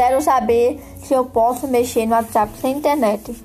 Quero saber se eu posso mexer no WhatsApp sem internet.